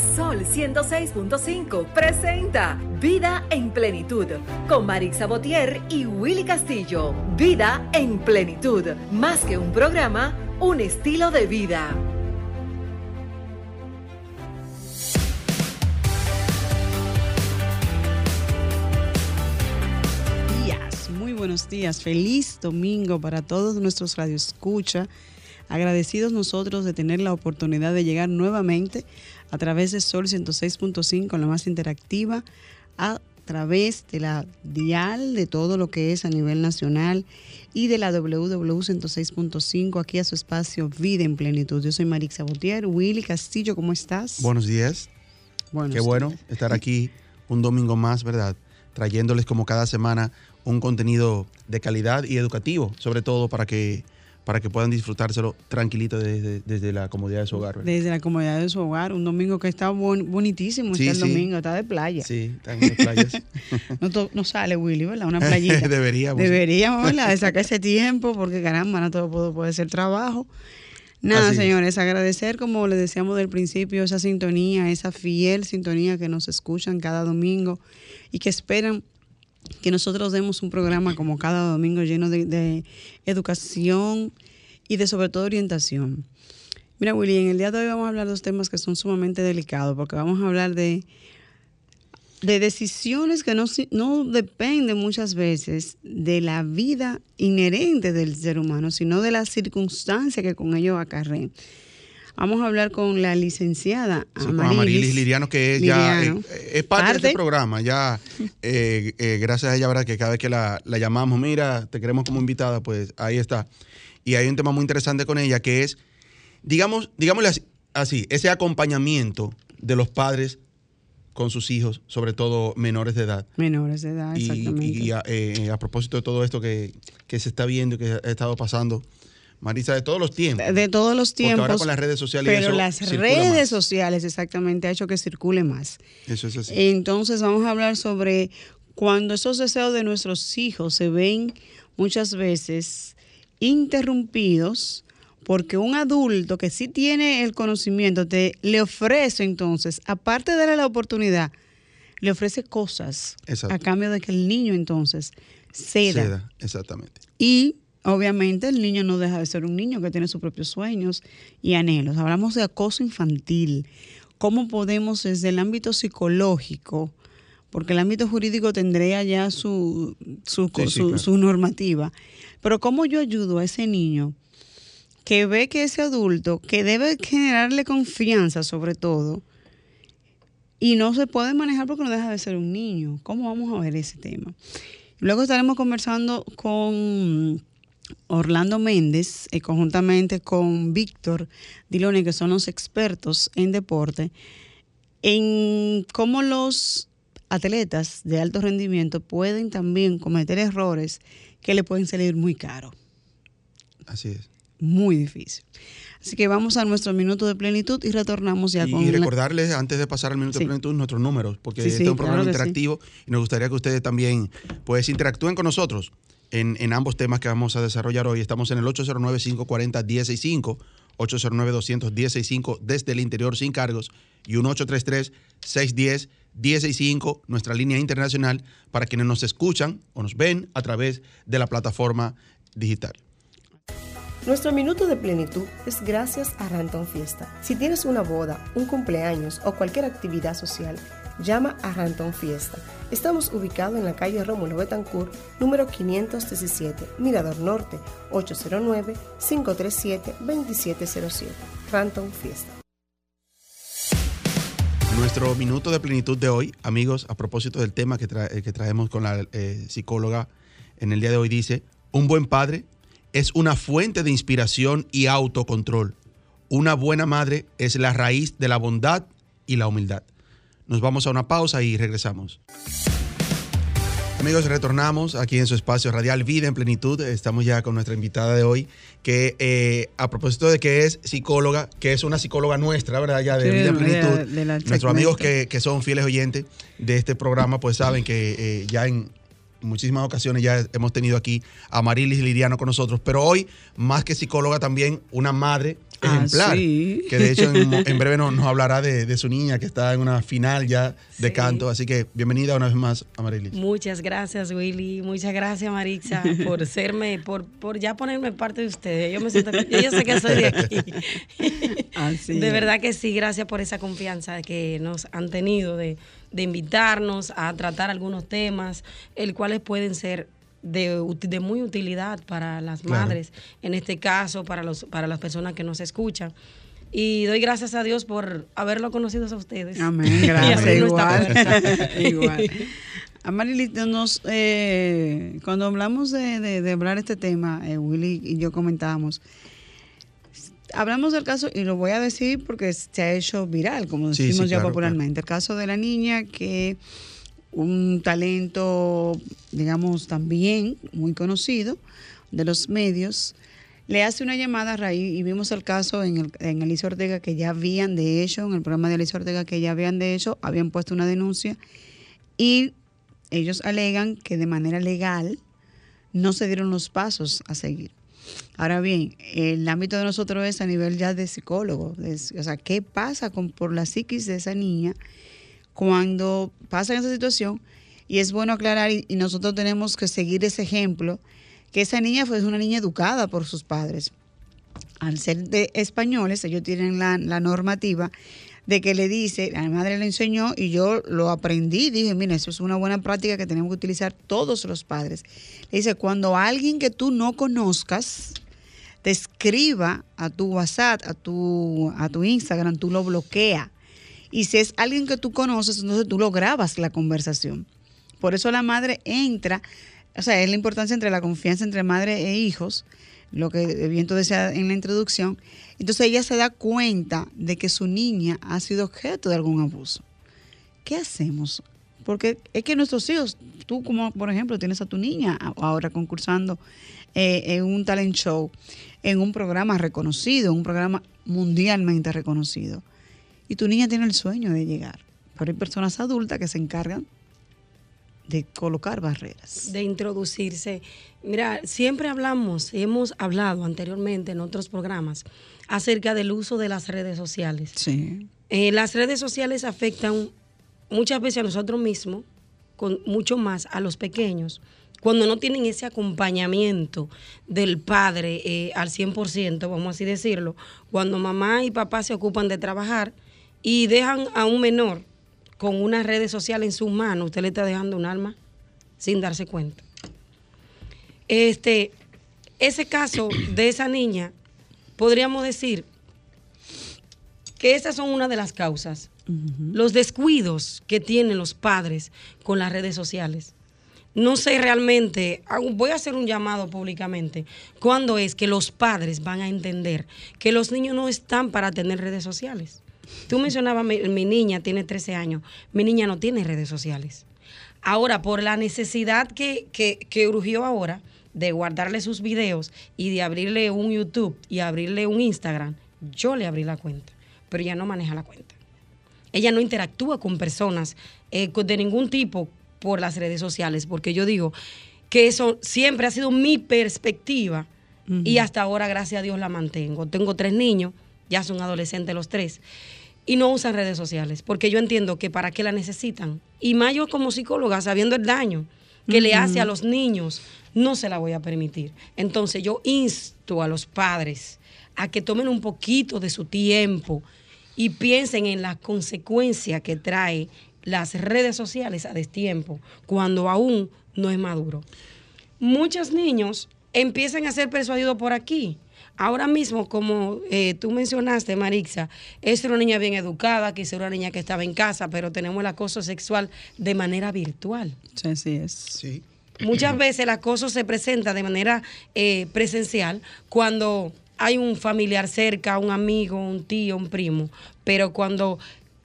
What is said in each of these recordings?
Sol 106.5 presenta Vida en Plenitud con Marix Sabotier y Willy Castillo. Vida en Plenitud, más que un programa, un estilo de vida. Días, muy buenos días, feliz domingo para todos nuestros radioescucha. Agradecidos nosotros de tener la oportunidad de llegar nuevamente a través de Sol 106.5, la más interactiva, a través de la dial de todo lo que es a nivel nacional y de la WW 106.5 aquí a su espacio Vida en Plenitud. Yo soy Marixa Botier. Willy Castillo, ¿cómo estás? Buenos días. Buenos Qué bueno días. estar aquí un domingo más, ¿verdad? Trayéndoles como cada semana un contenido de calidad y educativo, sobre todo para que, para que puedan disfrutárselo tranquilito desde, desde la comodidad de su hogar. ¿verdad? Desde la comodidad de su hogar, un domingo que está bon- bonitísimo, Sí, está el sí. domingo, está de playa. Sí, están en playas. No, to- no sale Willy, ¿verdad? Una playita. Deberíamos. Deberíamos, ¿verdad? De sacar ese tiempo, porque caramba, no todo puede, puede ser trabajo. Nada, Así es. señores, agradecer, como les decíamos del principio, esa sintonía, esa fiel sintonía que nos escuchan cada domingo y que esperan que nosotros demos un programa como cada domingo lleno de, educación y de sobre todo orientación. Mira, Willy, en el día de hoy vamos a hablar de dos temas que son sumamente delicados, porque vamos a hablar de, de decisiones que no, no dependen muchas veces de la vida inherente del ser humano, sino de las circunstancias que con ello acarreen. Vamos a hablar con la licenciada Sí, Amarilis, Amarilis Liriano, que es Liriano. eh, es parte, de Parte. este programa. Ya, eh, eh, gracias a ella, ¿verdad? Que cada vez que la, la llamamos, mira, te queremos como invitada, pues ahí está. Y hay un tema muy interesante con ella que es, digamos, digámosle así, así, ese acompañamiento de los padres con sus hijos, sobre todo menores de edad. menores de edad, Y, exactamente. y- y a, eh, a propósito de todo esto que, que se está viendo, que ha estado pasando, Marisa, de todos los tiempos. de todos los Porque tiempos. ahora con las redes sociales Pero eso las redes más. sociales exactamente ha hecho que circule más. Eso es así. Entonces vamos a hablar sobre cuando esos deseos de nuestros hijos se ven muchas veces interrumpidos porque un adulto que sí tiene el conocimiento te le ofrece entonces, aparte de darle la oportunidad, le ofrece cosas Exacto. a cambio de que el niño entonces ceda. Seda, exactamente. Y obviamente el niño no deja de ser un niño que tiene sus propios sueños y anhelos. Hablamos de acoso infantil. ¿Cómo podemos desde el ámbito psicológico, porque el ámbito jurídico tendría ya su, su, Sí, sí, su- claro. su normativa, pero cómo yo ayudo a ese niño que ve que ese adulto, que debe generarle confianza sobre todo, y no se puede manejar porque no deja de ser un niño. ¿Cómo vamos a ver ese tema? Luego estaremos conversando con Orlando Méndez, eh, conjuntamente con Víctor Dilone, que son los expertos en deporte, en cómo los atletas de alto rendimiento pueden también cometer errores que le pueden salir muy caros, Así es. muy difícil. Así que vamos a nuestro minuto de plenitud y retornamos ya Y, con y la- recordarles, antes de pasar al minuto Sí. de plenitud, nuestros números, porque Sí, este sí, es un programa claro interactivo y nos gustaría que ustedes también pues interactúen con nosotros en, ambos temas que vamos a desarrollar hoy. Estamos en el 809-540-165, 809-200-165 desde el interior sin cargos y un 833-610-165, nuestra línea internacional para quienes nos escuchan o nos ven a través de la plataforma digital. Nuestro minuto de plenitud es gracias a Ranton Fiesta. Si tienes una boda, un cumpleaños o cualquier actividad social, llama a Ranton Fiesta. Estamos ubicados en la calle Rómulo Betancourt, número 517, Mirador Norte, 809-537-2707. Ranton Fiesta. Nuestro minuto de plenitud de hoy, amigos, a propósito del tema que, eh, traemos con la eh, psicóloga en el día de hoy, dice, un buen padre es una fuente de inspiración y autocontrol. Una buena madre es la raíz de la bondad y la humildad. Nos vamos a una pausa y regresamos. Amigos, retornamos aquí en su espacio radial Vida en Plenitud. Estamos ya con nuestra invitada de hoy, que eh, a propósito de que es psicóloga, que es una psicóloga nuestra, ¿verdad? Ya de Sí, Vida en Plenitud. de- de la Nuestros amigos que, que son fieles oyentes de este programa, pues saben que eh, ya en muchísimas ocasiones ya hemos tenido aquí a Marilis Liriano con nosotros, pero hoy, más que psicóloga, también una madre Ah, ejemplar. sí. Que de hecho en, en breve nos, nos hablará de, de su niña que está en una final ya de Sí. canto. Así que bienvenida una vez más, Amarilis. Muchas gracias, Willy. Muchas gracias, Marixa, por serme, por, por ya ponerme parte de ustedes. Yo me siento, yo ya sé que soy de aquí. Así de verdad que sí, gracias por esa confianza que nos han tenido de, de invitarnos a tratar algunos temas, el cuales pueden ser de, de muy utilidad para las Claro. madres, en este caso, para, los, para las personas que nos escuchan. Y doy gracias a Dios por haberlo conocido a ustedes. Amén, gracias. Igual. igual. Amarilito, nos, eh, cuando hablamos de, de- de hablar este tema, eh, Willy y yo comentábamos, hablamos del caso, y lo voy a decir porque se ha hecho viral, como decimos sí, ya claro, popularmente. El caso de la niña que un talento, digamos, también muy conocido de los medios, le hace una llamada a raíz, y vimos el caso en, el, en Ortega, que ya habían de hecho, en el programa de Alicia Ortega, que ya habían de hecho, habían puesto una denuncia, y ellos alegan que de manera legal no se dieron los pasos a seguir. Ahora bien, el ámbito de nosotros es a nivel ya de psicólogo, de- o sea, ¿qué pasa con, por la psiquis de esa niña cuando pasa esa situación? Y es bueno aclarar, y, nosotros tenemos que seguir ese ejemplo, que esa niña fue una niña educada por sus padres. Al ser de españoles, ellos tienen la, normativa de que le dice, la madre le enseñó y yo lo aprendí, dije, mira, eso es una buena práctica que tenemos que utilizar todos los padres. Le dice, cuando alguien que tú no conozcas te escriba a tu WhatsApp, a tu, a tu Instagram, tú lo bloquea. Y si es alguien que tú conoces, entonces tú lo grabas la conversación. Por eso la madre entra, o sea, es la importancia entre la confianza entre madre e hijos, lo que Viento decía en la introducción. Entonces ella se da cuenta de que su niña ha sido objeto de algún abuso. ¿Qué hacemos? Porque es que nuestros hijos, tú como por ejemplo tienes a tu niña ahora concursando eh, en un talent show, en un programa reconocido, un programa mundialmente reconocido. Y tu niña tiene el sueño de llegar. Pero hay personas adultas que se encargan de colocar barreras. de introducirse. Mira, siempre hablamos, hemos hablado anteriormente en otros programas acerca del uso de las redes sociales. Sí. Eh, las redes sociales afectan muchas veces a nosotros mismos, con mucho más a los pequeños, cuando no tienen ese acompañamiento del padre eh, al 100%, vamos así decirlo, cuando mamá y papá se ocupan de trabajar y dejan a un menor con una redes social en sus manos, usted le está dejando un alma sin darse cuenta. Este, ese caso de esa niña, podríamos decir que estas son una de las causas. Los descuidos que tienen los padres con las redes sociales. No sé realmente, voy a hacer un llamado públicamente, ¿cuándo es que los padres van a entender que los niños no están para tener redes sociales? Tú mencionabas, mi, mi niña tiene 13 años, mi niña no tiene redes sociales. Ahora, por la necesidad que, que, que urgió ahora de guardarle sus videos y de abrirle un YouTube y abrirle un Instagram, yo le abrí la cuenta, pero ella no maneja la cuenta. Ella no interactúa con personas eh, de ningún tipo por las redes sociales, porque yo digo que eso siempre ha sido mi perspectiva y hasta ahora, gracias a Dios, la mantengo. Tengo tres niños, ya son adolescentes los tres, y no usan redes sociales, porque yo entiendo que para qué la necesitan. Y más yo como psicóloga, sabiendo el daño que le hace a los niños, no se la voy a permitir. Entonces yo insto a los padres a que tomen un poquito de su tiempo y piensen en las consecuencias que trae las redes sociales a destiempo, cuando aún no es maduro. Muchos niños empiezan a ser persuadidos por aquí. Ahora mismo, como eh, tú mencionaste, Marixa, es una niña bien educada, quizá una niña que estaba en casa, pero tenemos el acoso sexual de manera virtual. Sí, así es. Sí. Muchas veces el acoso se presenta de manera eh, presencial cuando hay un familiar cerca, un amigo, un tío, un primo, pero cuando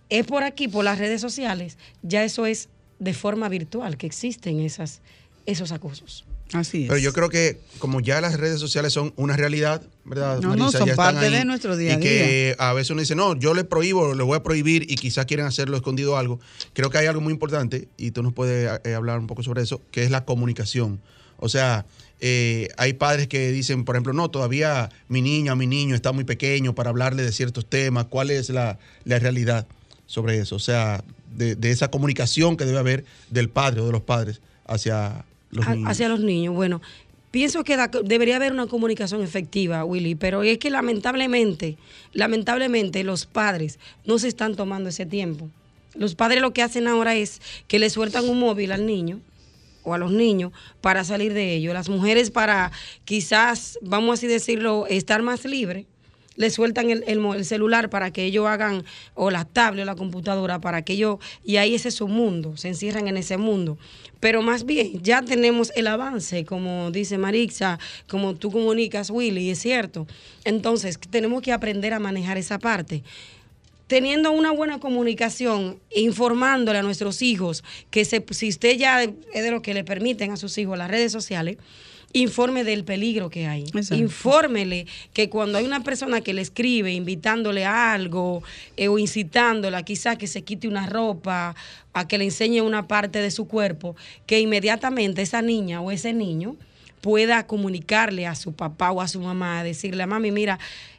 es por aquí, por las redes sociales, ya eso es de forma virtual que existen esas, esos acosos. Así es. Pero yo creo que como ya las redes sociales son una realidad, ¿verdad? No, no, son Ya parte de nuestro día a Y que a veces uno dice, no, yo le prohíbo, le voy a prohibir y quizás quieren hacerlo escondido o algo. Creo que hay algo muy importante y tú nos puedes eh, hablar un poco sobre eso, que es la comunicación. O O sea, eh, hay padres que dicen, por ejemplo, no, todavía mi niña o mi niño está muy pequeño para hablarle de ciertos temas. ¿Cuál es la, la realidad sobre eso? O sea, de, de esa comunicación que debe haber del padre o de los padres hacia los A- niños. hacia los niños. Bueno, pienso que da- debería haber una comunicación efectiva, Willy, pero es que lamentablemente, lamentablemente los padres no se están tomando ese tiempo. Los padres lo que hacen ahora es que le sueltan un móvil al niño o a los niños para salir de ello. Las mujeres para quizás, vamos así decirlo, estar más libres, le sueltan el, el celular para que ellos hagan, o la tablet o la computadora, para que ellos, y ahí ese es su mundo, se encierran en ese mundo. Pero más bien, ya tenemos el avance, como dice Marixa, como tú comunicas, Willy, es cierto. Entonces, tenemos que aprender a manejar esa parte teniendo una buena comunicación, informándole a nuestros hijos que se- si usted ya es de lo que le permiten a sus hijos las redes sociales, informe del peligro que hay. Exacto. Infórmele que cuando hay una persona que le escribe invitándole a algo eh, o incitándola quizás que se quite una ropa, a que le enseñe una parte de su cuerpo, que inmediatamente esa niña o ese niño pueda comunicarle a su papá o a su mamá, decirle, mami, mira,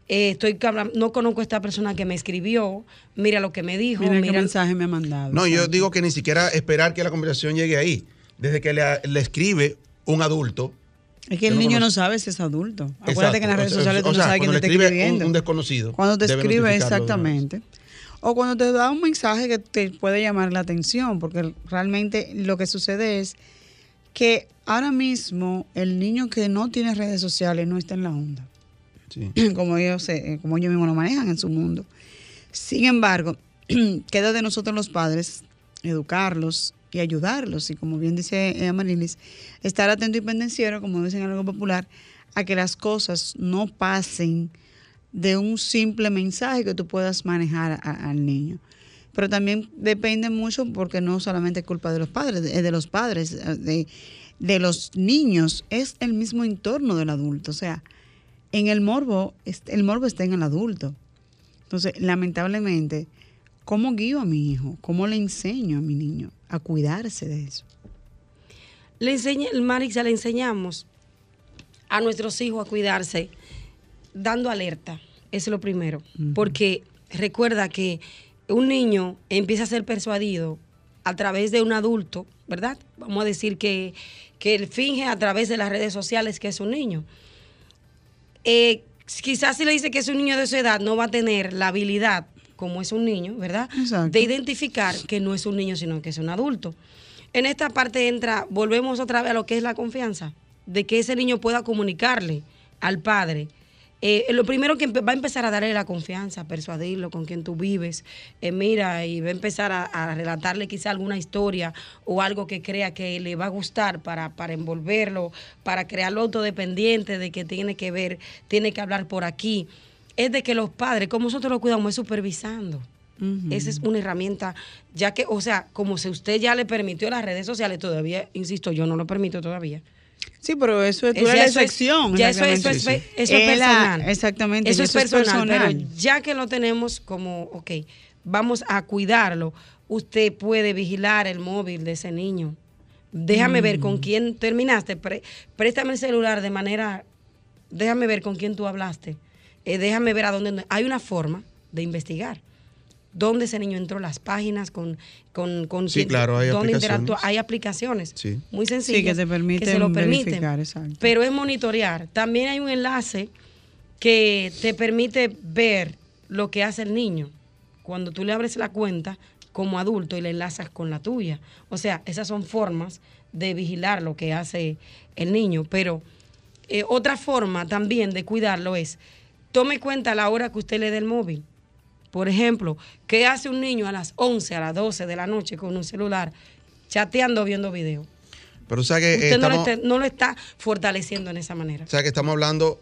eh, estoy no conozco a esta persona que me escribió, mira lo que me dijo, Mira qué mira, mensaje me ha mandado. No, yo digo que ni siquiera esperar que la conversación llegue ahí. Desde que le, le escribe un adulto. Es que el no niño no sabe si es adulto. Acuérdate Exacto. que en las redes O sociales tú o no sea, sabes quién te está un- escribiendo. un desconocido, Cuando te escribe, exactamente. O cuando te da un mensaje que te puede llamar la atención, porque realmente lo que sucede es que ahora mismo el niño que no tiene redes sociales no está en la onda. Sí. como ellos, se- como ellos mismos lo manejan en su mundo. Sin embargo, queda de nosotros los padres educarlos y ayudarlos. Y como bien dice eh, Amarilis, estar atento y pendenciero, como dicen en algo popular, a que las cosas no pasen de un simple mensaje que tú puedas manejar al niño. Pero también depende mucho porque no solamente es culpa de los padres, es de los padres, eh, de, de los niños, es el mismo entorno del adulto. O sea, en el morbo, el morbo está en el adulto. Entonces, lamentablemente, ¿cómo guío a mi hijo? ¿Cómo le enseño a mi niño a cuidarse de eso? le enseña, Marixa, le enseñamos a nuestros hijos a cuidarse dando alerta. Eso es lo primero. Porque recuerda que un niño empieza a ser persuadido a través de un adulto, ¿verdad? Vamos a decir que, que él finge a través de las redes sociales que es un niño. Eh, quizás si le dice que es un niño de su edad, no va a tener la habilidad, como es un niño, ¿verdad? Exacto. De identificar que no es un niño, sino que es un adulto. En esta parte entra, volvemos otra vez a lo que es la confianza, de que ese niño pueda comunicarle al padre. Eh, lo primero que va a empezar a darle la confianza, persuadirlo con quien tú vives, eh, mira, y va a empezar a, a relatarle quizá alguna historia o algo que crea que le va a gustar para, para envolverlo, para crearlo autodependiente de que tiene que ver, tiene que hablar por aquí. Es de que los padres, como nosotros lo cuidamos, es supervisando. Esa es una herramienta, ya que, o sea, como si usted ya le permitió las redes sociales, todavía, insisto, yo no lo permito todavía. Sí, pero eso es, tú Es- eres eso es- excepción. ya eso, eso es, eso es Es la- personal. exactamente, Eso es personal, personal. Pero ya que lo tenemos como, ok, vamos a cuidarlo, usted puede vigilar el móvil de ese niño. Déjame ver Mm. con quién terminaste. Préstame el celular de manera. Déjame ver con quién tú hablaste. Eh, déjame ver a dónde. Hay una forma de investigar. ¿Dónde ese niño entró? Las páginas con, con, con Sí, quién- claro, hay dónde interactúa. aplicaciones. Hay aplicaciones Sí. muy sencillas que te permiten se lo permiten. exacto. Pero es monitorear. También hay un enlace que te permite ver lo que hace el niño. Cuando tú le abres la cuenta como adulto y le enlazas con la tuya. O sea, esas son formas de vigilar lo que hace el niño. Pero eh, otra forma también de cuidarlo es, tome cuenta la hora que usted le dé el móvil. Por ejemplo, ¿qué hace un niño a las 11, a las 12 de la noche con un celular chateando, viendo video? Pero o sea que, Usted no, lo está, no lo está fortaleciendo en esa manera. o sea que estamos hablando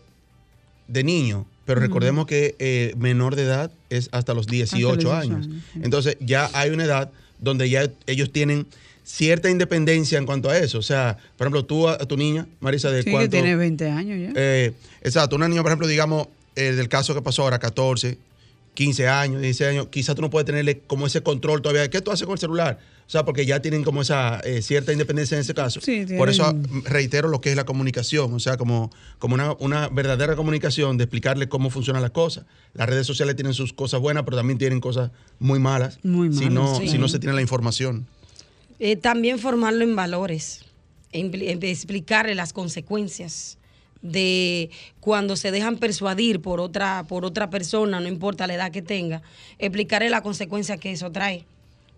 de niños, pero recordemos que eh, menor de edad es hasta los 18, 18 años. Entonces ya hay una edad donde ya ellos tienen cierta independencia en cuanto a eso. O sea, por ejemplo, tú a, a tu niña, Marisa, de Sí, que cuánto... tiene 20 años ya. Eh, exacto, una niña, por ejemplo, digamos, eh, del caso que pasó ahora, 14, 15 años, 16 años, quizás tú no puedes tenerle como ese control todavía. ¿Qué tú haces con el celular? O sea, porque ya tienen como esa eh, cierta independencia en ese caso. Sí, Por eso tienen- reitero lo que es la comunicación, o sea, como, como una, una verdadera comunicación de explicarle cómo funcionan las cosas. Las redes sociales tienen sus cosas buenas, pero también tienen cosas muy malas, Muy si, malas, no, sí. si no se tiene la información. Eh, también formarlo en valores, en, en explicarle las consecuencias de cuando se dejan persuadir por otra, por otra persona, no importa la edad que tenga, explicarle la consecuencia que eso trae.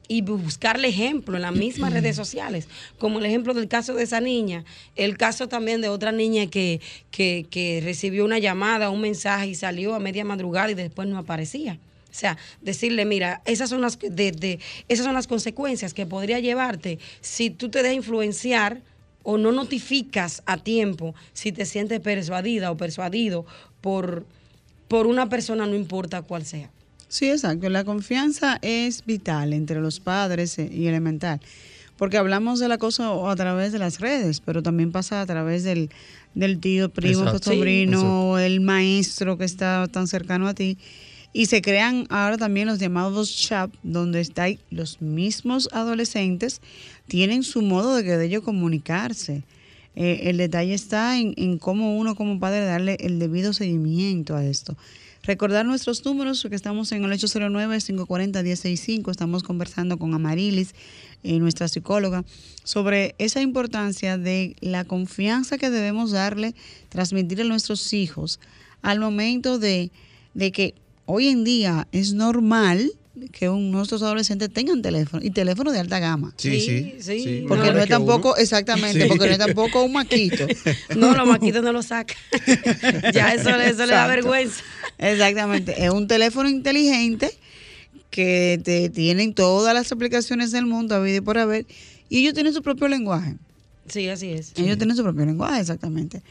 Y buscarle ejemplo en las mismas redes sociales, como el ejemplo del caso de esa niña, el caso también de otra niña que, que, que recibió una llamada, un mensaje y salió a media madrugada y después no aparecía. O sea, decirle, mira, esas son las, de, de- esas son las consecuencias que podría llevarte si tú te dejas influenciar o no notificas a tiempo si te sientes persuadida o persuadido por, por una persona, no importa cuál sea. Sí, exacto. La confianza es vital entre los padres eh, y elemental. Porque hablamos del acoso a través de las redes, pero también pasa a través del, del tío, primo, Exacto. sobrino, el maestro que está tan cercano a ti. Y se crean ahora también los llamados chat, donde están los mismos adolescentes, tienen su modo de, que de ellos comunicarse. Eh, el detalle está en, en cómo uno como padre darle el debido seguimiento a esto. Recordar nuestros números, que estamos en el 809-540-1065, estamos conversando con Amarilis, eh, nuestra psicóloga, sobre esa importancia de la confianza que debemos darle, transmitirle a nuestros hijos al momento de, de que hoy en día es normal que un- nuestros adolescentes tengan teléfono y teléfono de alta gama. Sí, Sí, sí. sí. Porque no es uno. tampoco, exactamente, Sí. porque no es tampoco un maquito. No, los maquitos no lo sacan. ya eso, le- eso le da vergüenza. Exactamente. Es un teléfono inteligente que te tienen todas las aplicaciones del mundo, a y por haber, y ellos tienen su propio lenguaje. Sí, así es. Ellos tienen su propio lenguaje, exactamente.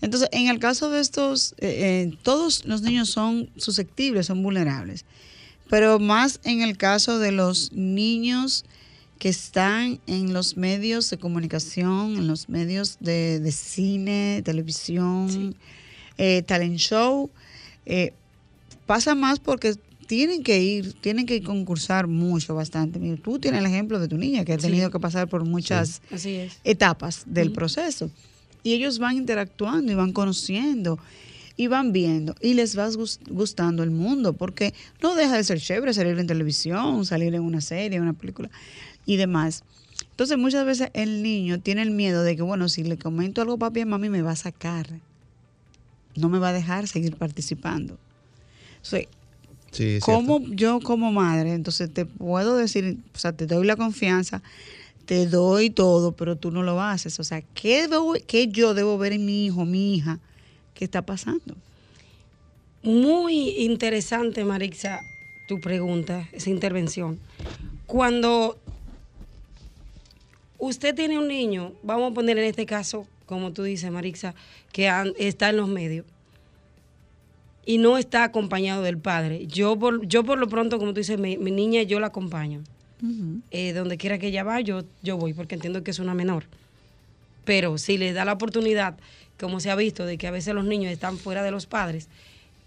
Entonces, en el caso de estos, eh, eh, todos los niños son susceptibles, son vulnerables, pero más en el caso de los niños que están en los medios de comunicación, en los medios de, de cine, televisión, eh, talent show, eh, pasa más porque tienen que ir, tienen que concursar mucho, bastante. Mira, tú tienes el ejemplo de tu niña que ha Sí. tenido que pasar por muchas etapas del proceso. Y ellos van interactuando y van conociendo y van viendo y les va gus- gustando el mundo porque no deja de ser chévere salir en televisión, salir en una serie, en una película y demás. Entonces muchas veces el niño tiene el miedo de que, bueno, si le comento algo a papi y a mami me va a sacar, no me va a dejar seguir participando. Entonces, Sí, es como yo como madre, entonces te puedo decir, o sea, te doy la confianza, te doy todo, pero tú no lo haces. O sea, ¿qué, debo- qué yo debo ver en mi hijo, mi hija? ¿Qué está pasando? Muy interesante, Marixa, tu pregunta, esa intervención. Cuando usted tiene un niño, vamos a poner en este caso, como tú dices, Marixa, que está en los medios y no está acompañado del padre. Yo por, yo por lo pronto, como tú dices, mi, mi niña yo la acompaño. Eh, donde quiera que ella va, yo, yo voy, porque entiendo que es una menor. Pero si le da la oportunidad, como se ha visto, de que a veces los niños están fuera de los padres,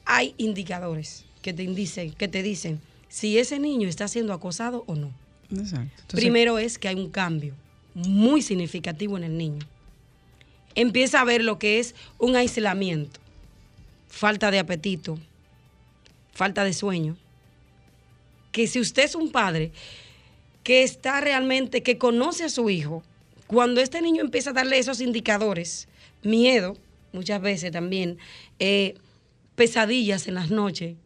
hay indicadores que te dicen, que te dicen si ese niño está siendo acosado o no. Exacto. Primero es que hay un cambio muy significativo en el niño. Empieza a ver lo que es un aislamiento, falta de apetito, falta de sueño. Que si usted es un padre que está realmente, que conoce a su hijo, cuando este niño empieza a darle esos indicadores, miedo, muchas veces también, eh, pesadillas en las noches,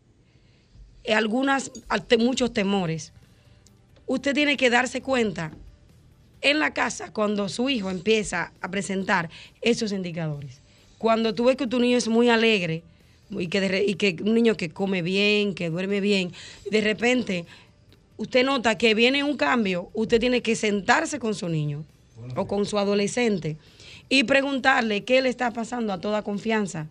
eh, algunas, muchos temores, usted tiene que darse cuenta en la casa cuando su hijo empieza a presentar esos indicadores. Cuando tú ves que tu niño es muy alegre y y que un niño que come bien, que duerme bien, de repente usted nota que viene un cambio, usted tiene que sentarse con su niño o con su adolescente y preguntarle qué le está pasando a toda confianza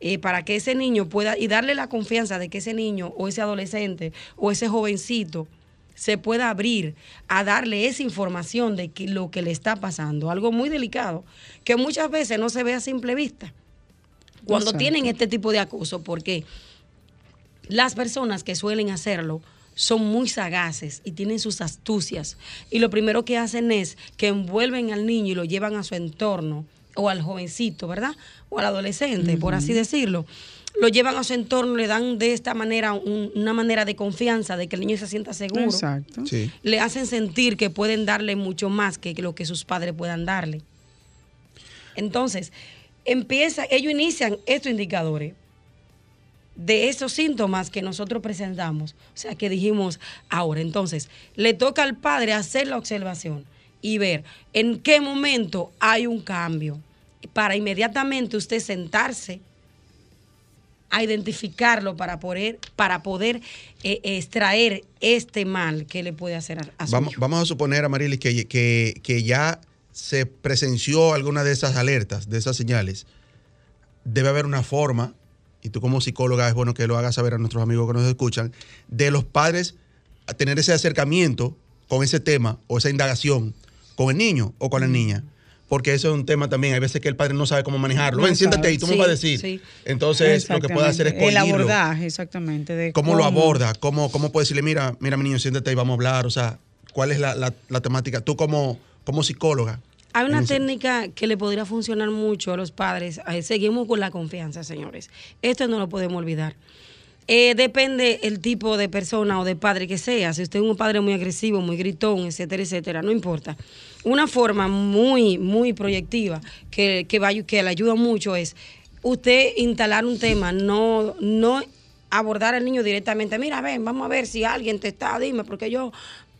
eh, para que ese niño pueda y darle la confianza de que ese niño o ese adolescente o ese jovencito se pueda abrir a darle esa información de que- lo que le está pasando, algo muy delicado, que muchas veces no se ve a simple vista. Cuando Exacto. tienen este tipo de acoso, porque las personas que suelen hacerlo son muy sagaces y tienen sus astucias. Y lo primero que hacen es que envuelven al niño y lo llevan a su entorno, o al jovencito, ¿verdad? O al adolescente, por así decirlo. Lo llevan a su entorno, le dan de esta manera una manera de confianza, de que el niño se sienta seguro. Exacto. Sí. Le hacen sentir que pueden darle mucho más que lo que sus padres puedan darle. Entonces, empieza, ellos inician estos indicadores de esos síntomas que nosotros presentamos. O sea, que dijimos ahora. Entonces, le toca al padre hacer la observación y ver en qué momento hay un cambio para inmediatamente usted sentarse a identificarlo para poder, para poder eh, extraer este mal que le puede hacer a, a su Vamos, hijo. vamos a suponer, Amarilis, que, que, que ya se presenció alguna de esas alertas, de esas señales. Debe haber una forma, y tú como psicóloga es bueno que lo hagas saber a nuestros amigos que nos escuchan, de los padres a tener ese acercamiento con ese tema o esa indagación con el niño o con la niña. Porque eso es un tema también. Hay veces que el padre no sabe cómo manejarlo. No Ven, siéntate ahí, tú me Sí, vas a decir. sí. Entonces, lo que puede hacer es. El abordaje, exactamente. De ¿Cómo, lo aborda? ¿Cómo, ¿Cómo puede decirle, mira, mira, mi niño, siéntate y vamos a hablar? O sea, ¿cuál es la, la- la temática? Tú como, como psicóloga. Hay una técnica que le podría funcionar mucho a los padres. Seguimos con la confianza, señores. Esto no lo podemos olvidar. Eh, depende el tipo de persona o de padre que sea. Si usted es un padre muy agresivo, muy gritón, etcétera, etcétera, no importa. Una forma muy, muy proyectiva que, que, va, que le ayuda mucho es usted instalar un tema, no, no abordar al niño directamente. Mira, ven, vamos a ver si alguien te está, dime, porque yo.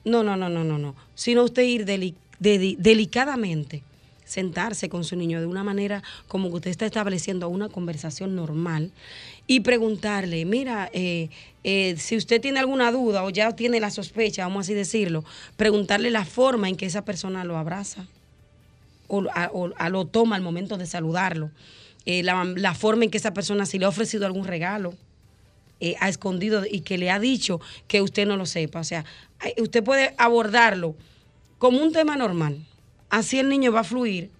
No, no, no, no, no, no. Sino usted ir deli- de- delicadamente sentarse con su niño de una manera como que usted está estableciendo una conversación normal y preguntarle, mira, eh, eh, si usted tiene alguna duda o ya tiene la sospecha, vamos así decirlo, preguntarle la forma en que esa persona lo abraza o, a- lo toma al momento de saludarlo, eh, la, la forma en que esa persona si le ha ofrecido algún regalo, ha escondido y que le ha dicho que usted no lo sepa. O sea, usted puede abordarlo como un tema normal. Así el niño va a fluir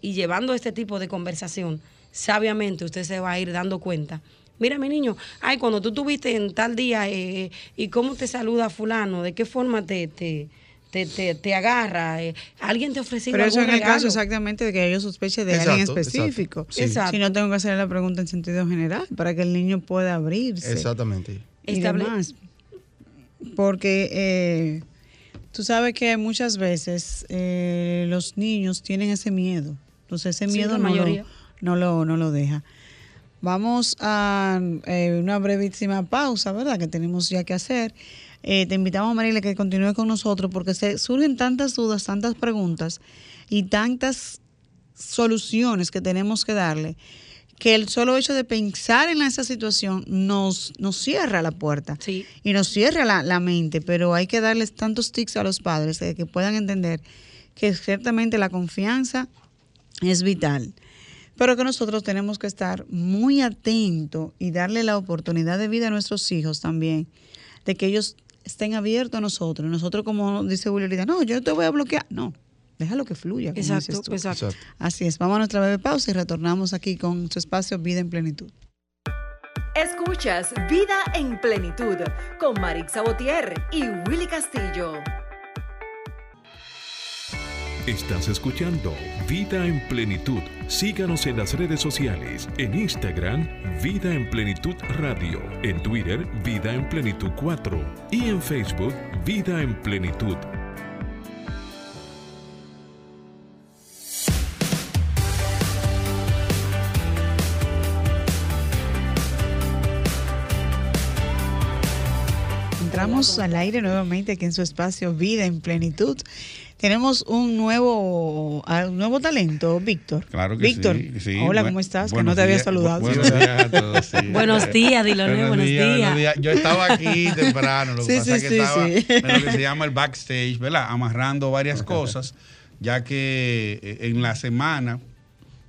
y llevando este tipo de conversación, sabiamente usted se va a ir dando cuenta. Mira, mi niño, ay, cuando tú tuviste en tal día eh, y cómo te saluda fulano, de qué forma te, te, te, te- te agarra, eh, alguien te ha ofrecido Pero eso en el caso exactamente de que yo sospeche de Exacto, alguien exacto. específico. Sí. Exacto. Si no tengo que hacer la pregunta en sentido general para que el niño pueda abrirse. Exactamente. y Estable- demás. Porque eh, tú sabes que muchas veces eh, los niños tienen ese miedo. Entonces ese miedo no lo, no, lo, no lo deja. Vamos a eh, una brevísima pausa, ¿verdad? Que tenemos ya que hacer. Eh, te invitamos, Mariela, que continúe con nosotros porque se surgen tantas dudas, tantas preguntas y tantas soluciones que tenemos que darle que el solo hecho de pensar en esa situación nos, nos cierra la puerta Sí. y nos cierra la, la mente, pero hay que darles tantos tics a los padres de que puedan entender que ciertamente la confianza es vital, pero que nosotros tenemos que estar muy atentos y darle la oportunidad de vida a nuestros hijos también, de que ellos estén abiertos a nosotros. Nosotros, como dice ahorita, no, yo te voy a bloquear. No, déjalo que fluya. como Exacto, dices tú. exacto. Exacto. Así es, vamos a nuestra breve pausa y retornamos aquí con su espacio Vida en Plenitud. Escuchas Vida en Plenitud con Marix Sabotier y Willy Castillo. Estás escuchando Vida en Plenitud. Síganos en las redes sociales, en Instagram, Vida en Plenitud Radio, en Twitter, Vida en Plenitud 4 y en Facebook, Vida en Plenitud. Entramos al aire nuevamente aquí en su espacio Vida en Plenitud. Tenemos un nuevo, ah, un nuevo talento, Víctor. Claro que Víctor, sí, sí. hola, ¿cómo estás? Que buenos no te había días, saludado. bu- Buenos días a todos. sí. Buenos días, Diloné, buenos días. Yo estaba aquí temprano, lo que Sí, pasa sí, es que sí, estaba sí. en lo que se llama el backstage, ¿verdad? Amarrando varias cosas, ya que eh, en la semana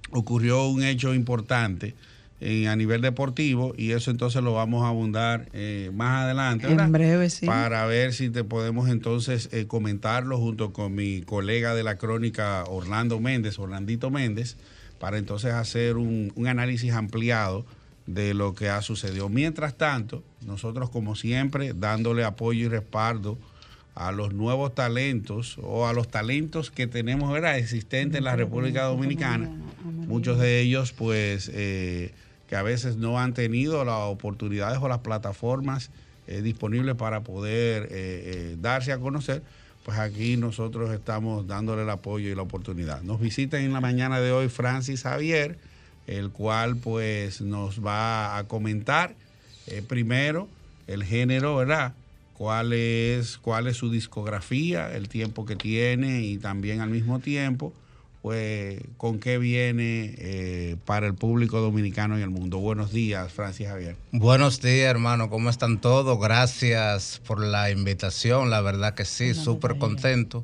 ocurrió un hecho importante eh, a nivel deportivo y eso entonces lo vamos a abundar eh, más adelante, ¿verdad? En breve, sí. Para ver si te podemos entonces eh, comentarlo junto con mi colega de la crónica Orlando Méndez, Orlandito Méndez, para entonces hacer un, un análisis ampliado de lo que ha sucedido. Mientras tanto, nosotros como siempre, dándole apoyo y respaldo a los nuevos talentos o a los talentos que tenemos ¿verdad? existentes en la República Dominicana, muchos de ellos pues eh, que a veces no han tenido las oportunidades o las plataformas eh, disponibles para poder eh, eh, darse a conocer, pues aquí nosotros estamos dándole el apoyo y la oportunidad. Nos visita en la mañana de hoy Francis Javier, el cual pues nos va a comentar primero el género, ¿verdad? Cuál es, cuál es su discografía, el tiempo que tiene y también al mismo tiempo, pues con qué viene eh, para el público dominicano y el mundo. Buenos días, Francis Javier. Buenos días, hermano. ¿Cómo están todos? Gracias por la invitación. La verdad que sí, súper contento.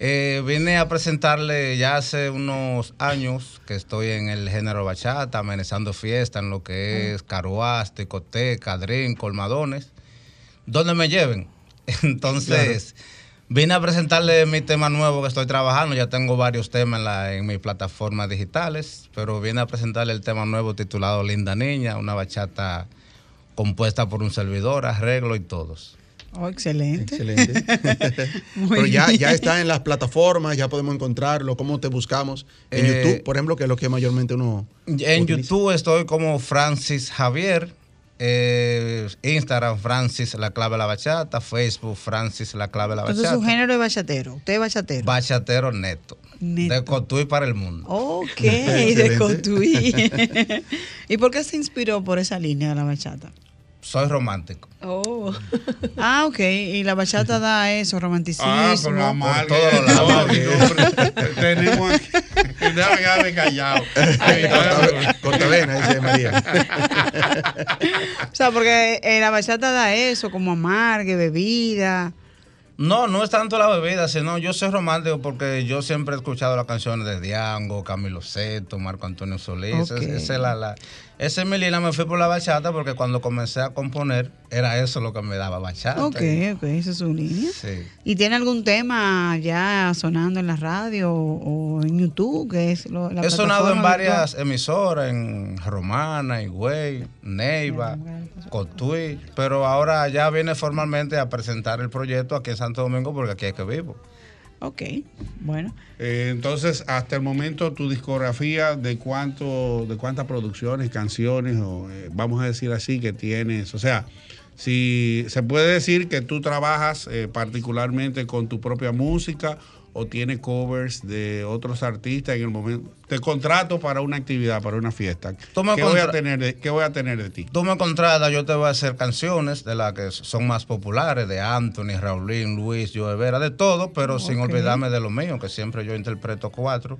Eh, vine a presentarle ya hace unos años que estoy en el género bachata, amenizando fiesta en lo que es caruás, discoteca, drink, colmadones, donde me lleven. Entonces, vine a presentarle mi tema nuevo que estoy trabajando. Ya tengo varios temas en, la- en mis plataformas digitales, pero vine a presentarle el tema nuevo titulado Linda Niña, una bachata compuesta por un servidor, arreglo y todos. Oh, excelente. Excelente. Pero ya, ya está en las plataformas, ya podemos encontrarlo. ¿Cómo te buscamos? En Eh, YouTube, por ejemplo, que es lo que mayormente uno. En utiliza. YouTube estoy como Francis Javier, eh, Instagram Francis La Clave de la Bachata, Facebook Francis La Clave de la Entonces Bachata. su género es bachatero. Usted es bachatero. Bachatero neto. Neto. De Cotuí para el mundo. Ok, de. Cotuí. ¿Y por qué se inspiró por esa línea de la bachata? Soy romántico. Oh. Ah, ok. Y la bachata da eso, romanticismo. Ah, pero la mal, todos los lados. Tenemos aquí. Déjame quedarme callado. Cortavena, dice María. O sea, porque eh, la bachata da eso, como amargue, bebida. No, no es tanto la bebida, sino yo soy romántico porque yo siempre he escuchado las canciones de Diango, Camilo Seto, Marco Antonio Solís. Ok. Es- Esa es la, la- esa es mi línea, me fui por la bachata porque cuando comencé a componer era eso lo que me daba bachata. Ok, ok, esa es su línea. Sí. ¿Y tiene algún tema ya sonando en la radio o, o en YouTube? Que es lo, la He sonado en varias emisoras, en Romana, Higüey, Neiva, Cotuí, pero ahora ya viene formalmente a presentar el proyecto aquí en Santo Domingo porque aquí es que vivo. Ok, bueno. Eh, entonces, hasta el momento, tu discografía de cuánto, de cuántas producciones, canciones, o eh, vamos a decir así, que tienes. O sea, si se puede decir que tú trabajas eh, particularmente con tu propia música o tienes covers de otros artistas en el momento. Te contrato para una actividad, para una fiesta. ¿Qué voy, a tener de, ¿Qué voy a tener de ti? Tú me contratas, yo te voy a hacer canciones de las que son más populares, de Anthony, Raulín, Luis, Joe Vera, de todo, pero sin olvidarme de lo mío, que siempre yo interpreto cuatro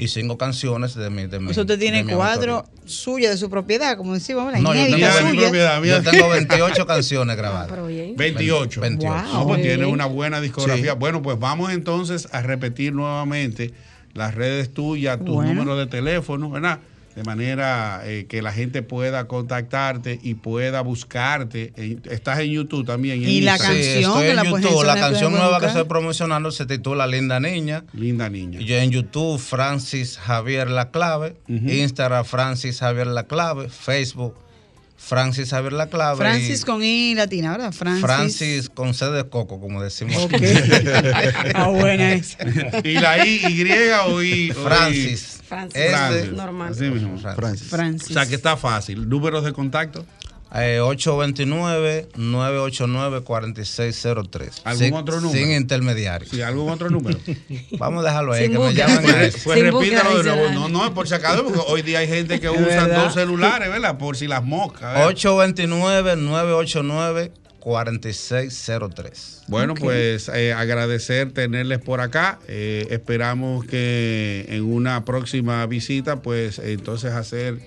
y cinco canciones de mi. De mi usted tiene de mi cuatro autoría. suyas de su propiedad, como decimos, la No, yo tengo, de mi propiedad. yo tengo 28 canciones grabadas. Pero bien. 28. 28. Wow. No, pues tiene una buena discografía. Bueno, pues vamos entonces a repetir nuevamente las redes tuyas, tus Bueno. números de teléfono, ¿verdad? De manera eh, que la gente pueda contactarte y pueda buscarte. Estás en YouTube también. en Y la Instagram. canción estoy que en la YouTube. La canción nueva que buscar. estoy promocionando se titula Linda Niña. Linda niña. Y yo en YouTube, Francis Javier La Clave. Instagram, Francis Javier La Clave. Facebook, Francis Javier La Clave. Francis y con I latina, ¿verdad? Francis. Francis con C de coco, como decimos. Ok. ah, buena esa. ¿Y la I, Y o I? Francis. Francis. Este, Francis. Normal. Así. Francis. O sea que está fácil. ¿Números de contacto? Eh, 829-989-4603. ¿Algún otro número? Sin intermediario. Sí, algún otro número. Vamos a dejarlo ahí, que me llamen a eso. Pues, repítalo de nuevo. No, no, es por si acaso, porque hoy día hay gente que usa dos celulares, ¿verdad? Por si las moscas. 829-989. 4603. Bueno, pues eh, agradecer tenerles por acá. Eh, esperamos que en una próxima visita, pues entonces hacer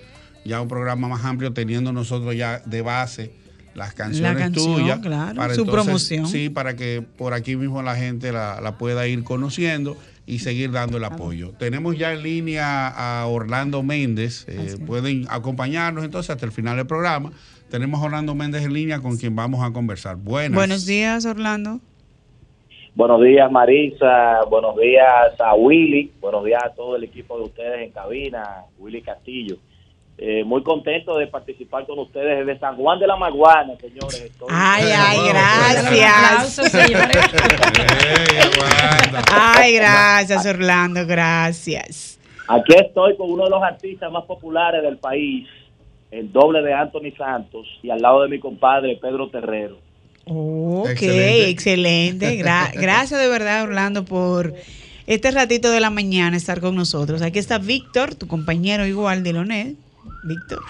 ya un programa más amplio, teniendo nosotros ya de base las canciones tuyas. Para su promoción. Sí, para que por aquí mismo la gente la, pueda ir conociendo y seguir dando el apoyo. Tenemos ya en línea a Orlando Méndez. Eh, pueden acompañarnos entonces hasta el final del programa. Tenemos a Orlando Méndez en línea con quien vamos a conversar. Buenas. Buenos días, Orlando. Buenos días, Marisa. Buenos días a Willy. Buenos días a todo el equipo de ustedes en cabina, Willy Castillo. Eh, muy contento de participar con ustedes desde San Juan de la Maguana, señores. Estoy- Ay, ay, Un gracias. Ay, gracias, Orlando, gracias. Aquí estoy con uno de los artistas más populares del país, el doble de Anthony Santos, y al lado de mi compadre Pedro Terrero. Ok, Excelente. excelente. Gra- gracias de verdad, Orlando, por este ratito de la mañana estar con nosotros. Aquí está Víctor, tu compañero igual de Lonet. Víctor.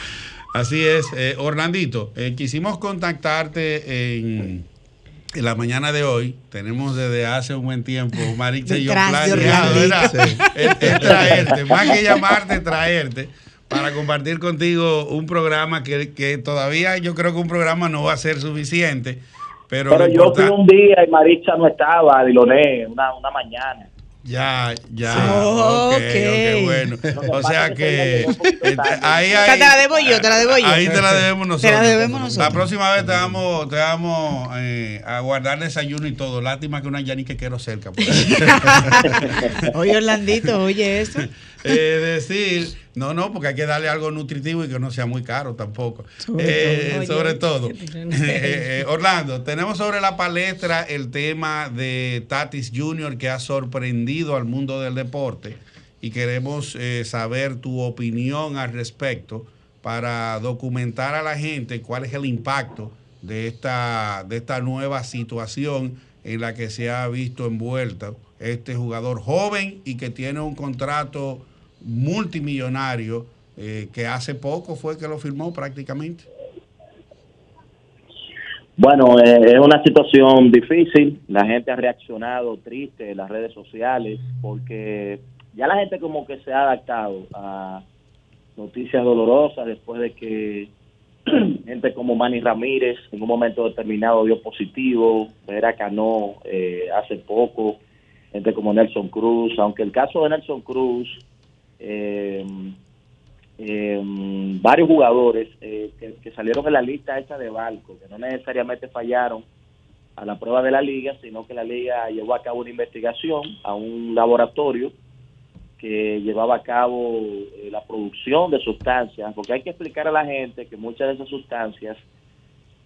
Así es, eh, Orlandito, eh, quisimos contactarte en, en la mañana de hoy. Tenemos desde hace un buen tiempo, Maritza y yo, planeado. ¿verdad? Es- es traerte, más que llamarte, traerte para compartir contigo un programa que, que todavía yo creo que un programa no va a ser suficiente. Pero, Pero yo fui un día y Maritza no estaba, Diloné, una, una mañana. Ya, ya. Ok. bueno. Que O sea que eh, ahí hay- te la debo yo, te la debo yo. Ahí te la debemos nosotros. Te la debemos nosotros. La próxima vez te vamos, te vamos eh, a guardar desayuno y todo. Lástima que una Yani que quiero cerca. ahí. Oye, Orlandito, oye eso. Eh, decir, no, no, porque hay que darle algo nutritivo y que no sea muy caro tampoco. Sobre Eh, todo. sobre Oye, todo. qué tirano. Eh, eh, Orlando, tenemos sobre la palestra el tema de Tatis Jr. que ha sorprendido al mundo del deporte y queremos eh, saber tu opinión al respecto para documentar a la gente cuál es el impacto de esta, de esta nueva situación en la que se ha visto envuelta este jugador joven y que tiene un contrato multimillonario eh, que hace poco fue que lo firmó prácticamente. Bueno, eh, es una situación difícil. La gente ha reaccionado triste en las redes sociales porque ya la gente como que se ha adaptado a noticias dolorosas después de que gente como Manny Ramírez en un momento determinado dio positivo, Vera Cano eh, hace poco, gente como Nelson Cruz, aunque el caso de Nelson Cruz, eh, varios jugadores eh, que, salieron en la lista esa de Balco, que no necesariamente fallaron a la prueba de la liga, sino que la liga llevó a cabo una investigación a un laboratorio que llevaba a cabo eh, la producción de sustancias, porque hay que explicar a la gente que muchas de esas sustancias,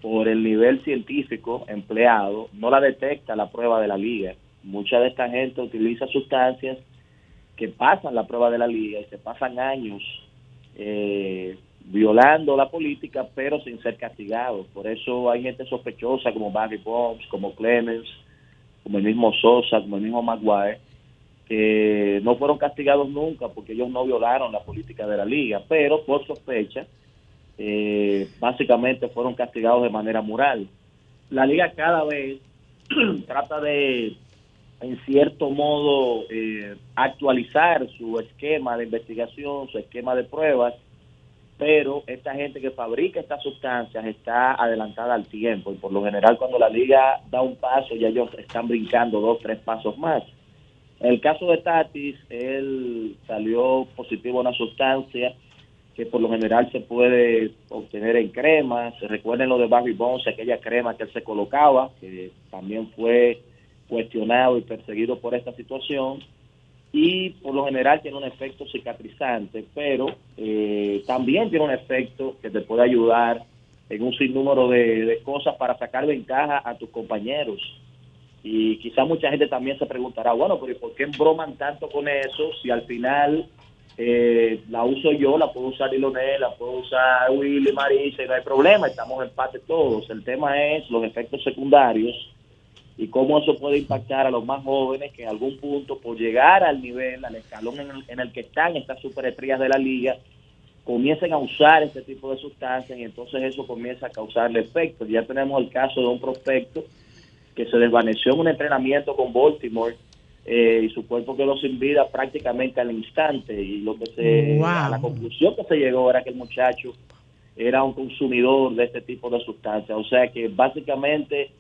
por el nivel científico empleado, no la detecta la prueba de la liga. Mucha de esta gente utiliza sustancias que pasan la prueba de la liga y se pasan años eh, violando la política, pero sin ser castigados. Por eso hay gente sospechosa como Barry Bonds, como Clemens, como el mismo Sosa, como el mismo Maguire, que no fueron castigados nunca porque ellos no violaron la política de la liga, pero por sospecha, eh, básicamente fueron castigados de manera moral. La liga cada vez trata de, en cierto modo, eh, actualizar su esquema de investigación, su esquema de pruebas, pero esta gente que fabrica estas sustancias está adelantada al tiempo y por lo general cuando la liga da un paso ya ellos están brincando dos, tres pasos más. En el caso de Tatis, él salió positivo a una sustancia que por lo general se puede obtener en cremas. Recuerden lo de Barry Bonds, aquella crema que él se colocaba, que también fue cuestionado y perseguido por esta situación. Y por lo general tiene un efecto cicatrizante, pero eh, también tiene un efecto que te puede ayudar en un sinnúmero de, de cosas para sacar ventaja a tus compañeros. Y quizá mucha gente también se preguntará, bueno, pero ¿y por qué broman tanto con eso si al final eh, la uso yo, la puedo usar Ilonel, la puedo usar Willy, Marisa y no hay problema, estamos en empate todos. El tema es los efectos secundarios y cómo eso puede impactar a los más jóvenes que en algún punto por llegar al nivel, al escalón en el, en el que están estas superestrellas de la liga, comiencen a usar este tipo de sustancias y entonces eso comienza a causarle efectos. Ya tenemos el caso de un prospecto que se desvaneció en un entrenamiento con Baltimore eh, y su cuerpo quedó sin vida prácticamente al instante y lo que se Wow. a la conclusión que se llegó era que el muchacho era un consumidor de este tipo de sustancias o sea que básicamente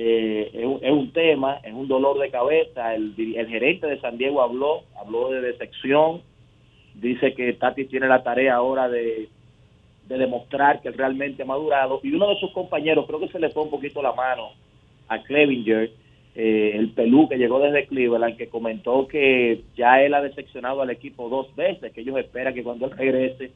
eh, es, un, es un tema es un dolor de cabeza. El, el gerente de San Diego habló habló de decepción. Dice que Tati tiene la tarea ahora de de demostrar que realmente ha madurado. Y uno de sus compañeros creo que se le fue un poquito la mano a Clevinger, eh, el pelú que llegó desde Cleveland, que comentó que ya él ha decepcionado al equipo dos veces, que ellos esperan que cuando él regrese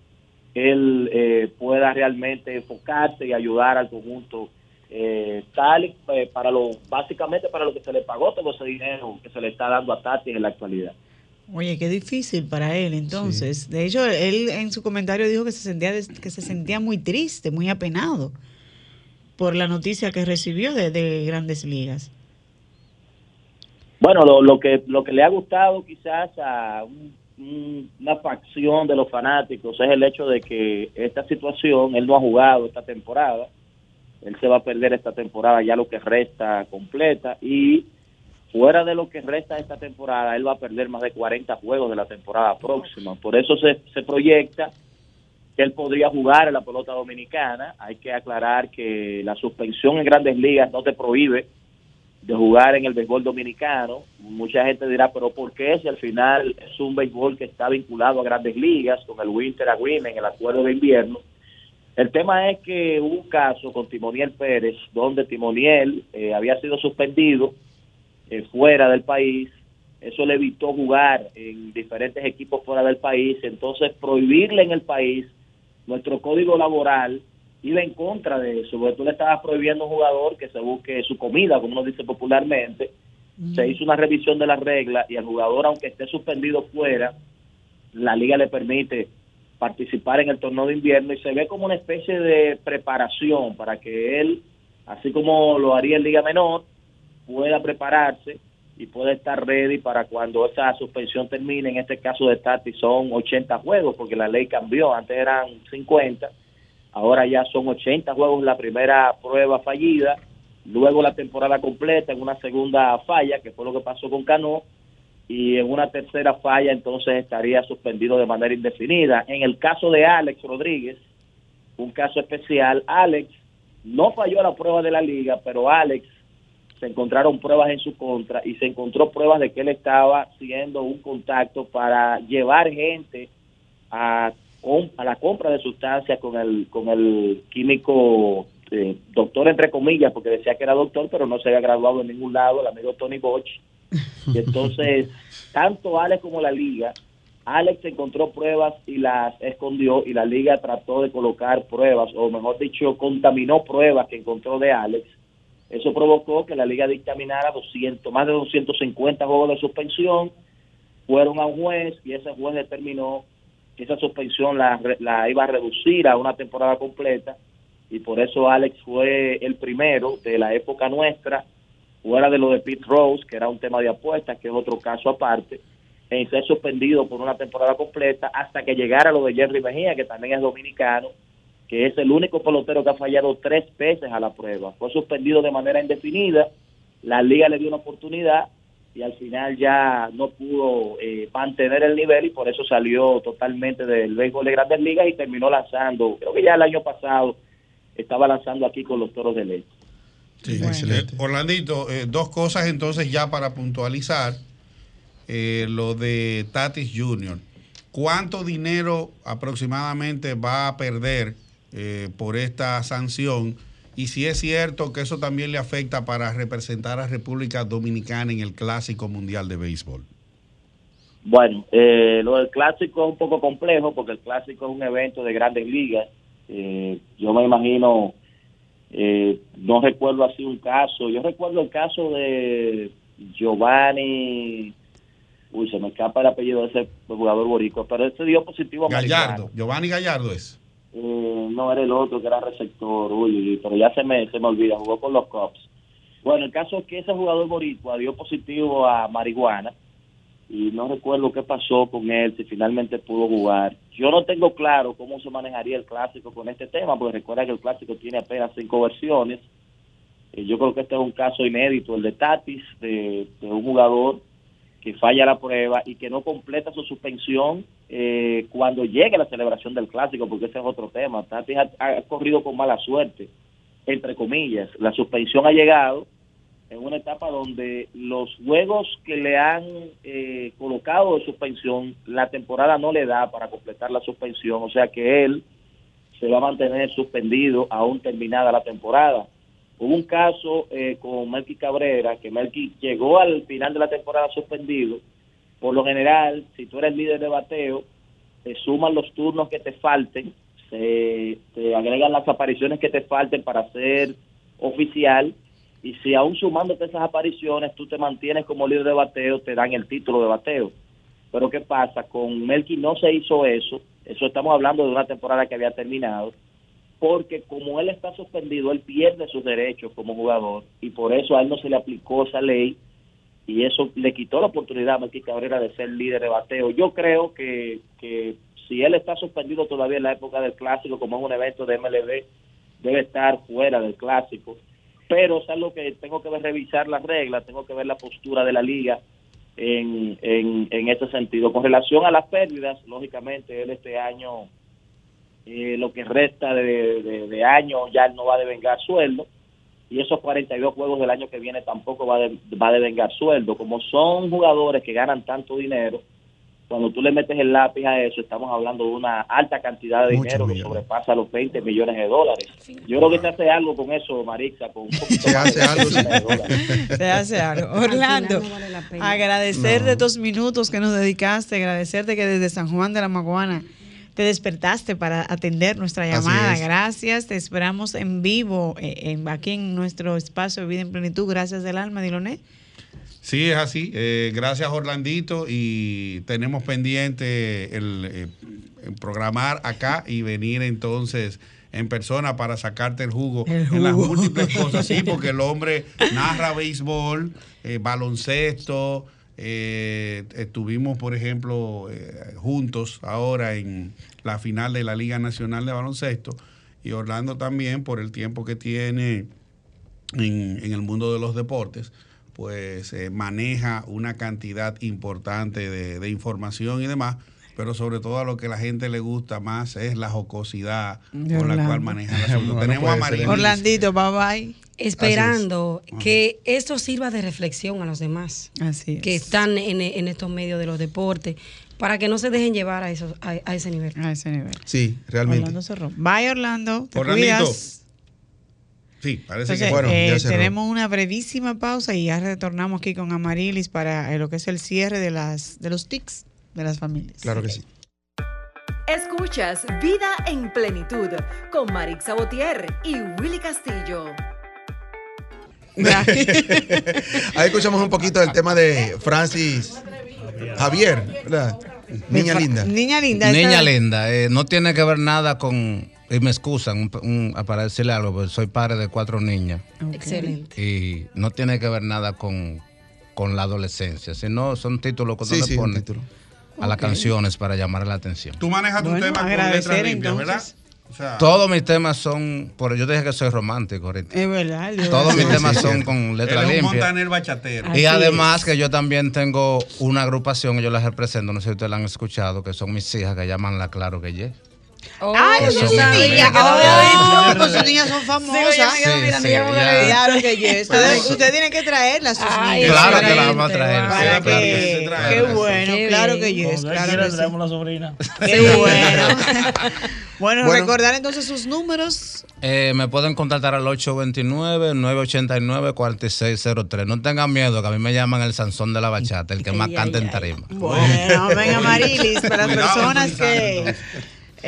él eh, pueda realmente enfocarse y ayudar al conjunto eh, tal eh, para lo básicamente para lo que se le pagó todo ese dinero que se le está dando a Tati en la actualidad. Oye, qué difícil para él entonces. De hecho, él en su comentario dijo que se sentía que se sentía muy triste, muy apenado por la noticia que recibió de, de Grandes Ligas. Bueno, lo, lo que lo que le ha gustado quizás a un- un- una facción de los fanáticos es el hecho de que esta situación, él no ha jugado esta temporada, él se va a perder esta temporada ya lo que resta completa y fuera de lo que resta esta temporada, él va a perder más de 40 juegos de la temporada próxima. Por eso se, se proyecta que él podría jugar en la pelota dominicana. Hay que aclarar que la suspensión en grandes ligas no te prohíbe de jugar en el béisbol dominicano. Mucha gente dirá, pero ¿por qué si al final es un béisbol que está vinculado a grandes ligas con el Winter Agreement, el acuerdo de invierno? El tema es que hubo un caso con Timoniel Pérez, donde Timoniel eh, había sido suspendido eh, fuera del país. Eso le evitó jugar en diferentes equipos fuera del país. Entonces, prohibirle en el país, nuestro código laboral iba en contra de eso, porque tú le estabas prohibiendo a un jugador que se busque su comida, como uno dice popularmente. Se hizo una revisión de las reglas y al jugador, aunque esté suspendido fuera, la liga le permite participar en el torneo de invierno y se ve como una especie de preparación para que él, así como lo haría en Liga Menor, pueda prepararse y pueda estar ready para cuando esa suspensión termine. En este caso de Tati son 80 juegos, porque la ley cambió, antes eran 50, ahora ya son 80 juegos la primera prueba fallida, luego la temporada completa en una segunda falla, que fue lo que pasó con Cano, y en una tercera falla entonces estaría suspendido de manera indefinida. En el caso de Alex Rodríguez, un caso especial, Alex no falló la prueba de la liga, pero Alex se encontraron pruebas en su contra y se encontró pruebas de que él estaba haciendo un contacto para llevar gente a, a la compra de sustancias con el con el químico eh, doctor entre comillas porque decía que era doctor pero no se había graduado en ningún lado el amigo Tony Boch y entonces tanto Alex como la liga Alex encontró pruebas y las escondió y la liga trató de colocar pruebas o mejor dicho contaminó pruebas que encontró de Alex eso provocó que la liga dictaminara 200, más de 250 juegos de suspensión. Fueron a un juez y ese juez determinó que esa suspensión la, la iba a reducir a una temporada completa y por eso Alex fue el primero de la época nuestra, fuera de lo de Pete Rose, que era un tema de apuestas, que es otro caso aparte, en ser suspendido por una temporada completa hasta que llegara lo de Jerry Mejía, que también es dominicano, que es el único pelotero que ha fallado tres veces a la prueba. Fue suspendido de manera indefinida, la liga le dio una oportunidad y al final ya no pudo eh, mantener el nivel y por eso salió totalmente del béisbol de grandes ligas y terminó lanzando, creo que ya el año pasado estaba lanzando aquí con los toros de leche. Sí, excelente. Orlandito, eh, dos cosas entonces ya para puntualizar. Eh, lo de Tatis Jr. ¿Cuánto dinero aproximadamente va a perder eh, por esta sanción? Y si es cierto que eso también le afecta para representar a República Dominicana en el Clásico Mundial de Béisbol. Bueno, eh, lo del clásico es un poco complejo porque el clásico es un evento de grandes ligas. Eh, yo me imagino, eh, no recuerdo así un caso. Yo recuerdo el caso de Giovanni, uy, se me escapa el apellido de ese jugador boricua, pero ese dio positivo a. Gallardo, Giovanni Gallardo es. Eh, no era el otro que era receptor, uy, uy, pero ya se me, se me olvida, jugó con los Cubs. Bueno, el caso es que ese jugador boricua dio positivo a marihuana y no recuerdo qué pasó con él, si finalmente pudo jugar. Yo no tengo claro cómo se manejaría el clásico con este tema, porque recuerda que el clásico tiene apenas cinco versiones. Eh, yo creo que este es un caso inédito, el de Tatis, de, de un jugador que falla la prueba y que no completa su suspensión eh, cuando llegue la celebración del clásico, porque ese es otro tema. Tatis ha, ha corrido con mala suerte, entre comillas. La suspensión ha llegado en una etapa donde los juegos que le han eh, colocado de suspensión, la temporada no le da para completar la suspensión, o sea que él se va a mantener suspendido aún terminada la temporada. Hubo un caso eh, con Melky Cabrera, que Melky llegó al final de la temporada suspendido. Por lo general, si tú eres líder de bateo, te suman los turnos que te falten se te agregan las apariciones que te falten para ser oficial y si aún sumándote esas apariciones tú te mantienes como líder de bateo, te dan el título de bateo. Pero ¿qué pasa? Con Melky no se hizo eso, eso estamos hablando de una temporada que había terminado, porque como él está suspendido, él pierde sus derechos como jugador y por eso a él no se le aplicó esa ley y eso le quitó la oportunidad a Melky Cabrera de ser líder de bateo. Yo creo que, que si él está suspendido todavía en la época del clásico, como es un evento de MLB, debe estar fuera del clásico. Pero es algo que tengo que ver, revisar las reglas, tengo que ver la postura de la liga en, en, en ese sentido. Con relación a las pérdidas, lógicamente, él este año, eh, lo que resta de, de, año, ya no va a devengar sueldo y esos 42 juegos del año que viene tampoco va, de, va a devengar sueldo. Como son jugadores que ganan tanto dinero, cuando tú le metes el lápiz a eso, estamos hablando de una alta cantidad de Mucho dinero que sobrepasa los 20 millones de dólares. Yo creo que se hace algo con eso, Marixa, con un poquito Se hace de algo, 20 millones de dólares. Se hace algo. Orlando, no vale agradecer de estos minutos que nos dedicaste, agradecerte que desde San Juan de la Maguana te despertaste para atender nuestra llamada. Gracias, te esperamos en vivo eh, en, aquí en nuestro espacio de Vida en Plenitud. Gracias del alma, Diloné. Sí, es así. Eh, gracias, Orlandito. Y tenemos pendiente el, eh, el programar acá y venir entonces en persona para sacarte el jugo, El en las múltiples cosas. Sí, porque el hombre narra béisbol, eh, baloncesto. eh, estuvimos, por ejemplo, eh, juntos ahora en la final de la Liga Nacional de Baloncesto. Y Orlando también, por el tiempo que tiene en, en el mundo de los deportes, pues eh, maneja una cantidad importante de, de información y demás, pero sobre todo a lo que a la gente le gusta más es la jocosidad De con la cual maneja el asunto. Tenemos a. Marilis. Orlandito, bye bye. Esperando que esto sirva de reflexión a los demás Así es. que están en, en estos medios de los deportes para que no se dejen llevar a, esos, a, a ese nivel. A ese nivel. Sí, realmente. Orlando cerró. Bye, Orlando. Te Orlandito, cuidas. Sí, parece Entonces, que Bueno, eh, ya tenemos una brevísima pausa y ya retornamos aquí con Amarilis para eh, lo que es el cierre de las de los tics de las familias. Claro que sí. Escuchas Vida en Plenitud con Marix Sabotier y Willy Castillo. Ahí escuchamos un poquito del tema de Francis Javier, ¿verdad? Niña linda. Niña linda. Niña linda, eh, no tiene que ver nada con, y me excusan un- un- para decirle algo, porque soy padre de cuatro niñas. Excelente. y no tiene que ver nada con, con la adolescencia, sino son títulos que uno Sí, le sí, un pone título. a las canciones para llamar la atención. tú manejas tu Bueno, tema con letras limpias, ¿verdad? entonces. O sea, Todos mis temas son, por yo dije que soy romántico ahorita. Es verdad. Todos mis temas son con él letra es un montaner bachatero. Así Y además que yo también tengo una agrupación, yo las represento, no sé si ustedes la han escuchado, que son mis hijas que llaman La Claro que Ye. Oh, Ay, Eso sus niñas. Oh, pues sus niñas son famosas. Sí, sí, ya. Claro que yes. Usted, usted tiene que traerlas sus Ay, niñas. Claro que la que- vamos a traer. Para sí, claro que, sí. qué Claro que sí. bueno, Qué claro que yes, Cuando claro que sí. traemos la sobrina. Qué bueno. bueno, Bueno. recordar entonces sus números. Eh, me pueden contactar al 829-989-4603. No tengan miedo, que a mí me llaman el Sansón de la Bachata, el que más canta ay, en tarima. Bueno, venga Marilis, para las personas que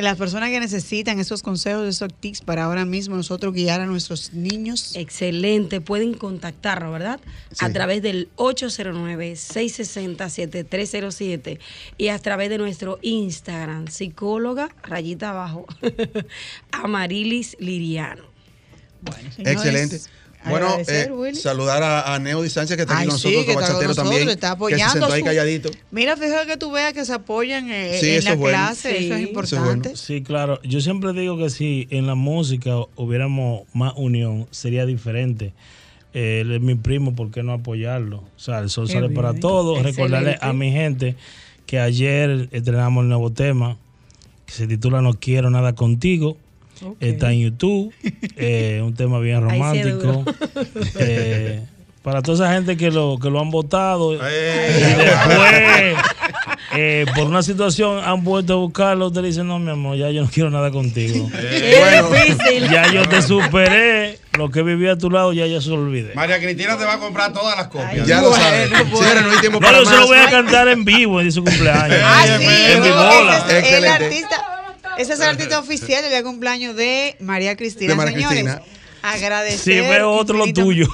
las personas que necesitan esos consejos, esos tips para ahora mismo nosotros guiar a nuestros niños. Excelente, pueden contactarnos, ¿verdad? A través del 809-660-7307 y a través de nuestro Instagram, psicóloga, rayita abajo, Amarilis Liriano. Bueno, señores, Excelente. Bueno, eh, saludar a, a Neody Sánchez que está aquí Ay, con sí, nosotros, que está con Bachatero nosotros, también. está que se apoyando sentó ahí su- calladito. Mira, fíjate que tú veas que se apoyan eh, Sí, en la es bueno. clase, eso Sí. es Eso es importante. Sí, claro. Yo siempre digo que si en la música hubiéramos más unión, sería diferente. Eh, él es mi primo, ¿por qué no apoyarlo? O sea, el sol Qué sale para todos. Recordarle a mi gente que ayer estrenamos el nuevo tema que se titula No quiero nada contigo. Está en YouTube. eh, un tema bien romántico. Eh, para toda esa gente que lo, que lo han votado. Y después, eh, por una situación, han vuelto a buscarlo. Usted le dice, no, mi amor, ya yo no quiero nada contigo. Es difícil. Ya yo te superé. Lo que viví a tu lado, ya ya se lo olvidé. María Cristina te va a comprar todas las copias. Ya lo. Señores, no hay tiempo No, para yo se lo voy a cantar en vivo en su cumpleaños. Ah, sí, en mi no, bola. el Excelente. artista. Ese es el artista oficial del cumpleaños de María Cristina. De María Señores, Cristina. agradecer. Si veo otro lo tuyo.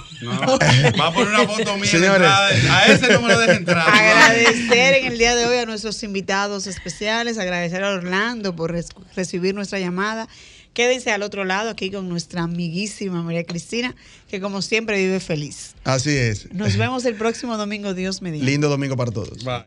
Va a poner una foto mía de Señores. entrada. A ese no me lo deje entrar. Agradecer en el día de hoy a nuestros invitados especiales, agradecer a Orlando por recibir nuestra llamada. Quédense al otro lado aquí con nuestra amiguísima María Cristina, que como siempre vive feliz. Así es. Nos vemos el próximo domingo, Dios mediante. Lindo domingo para todos. Bye.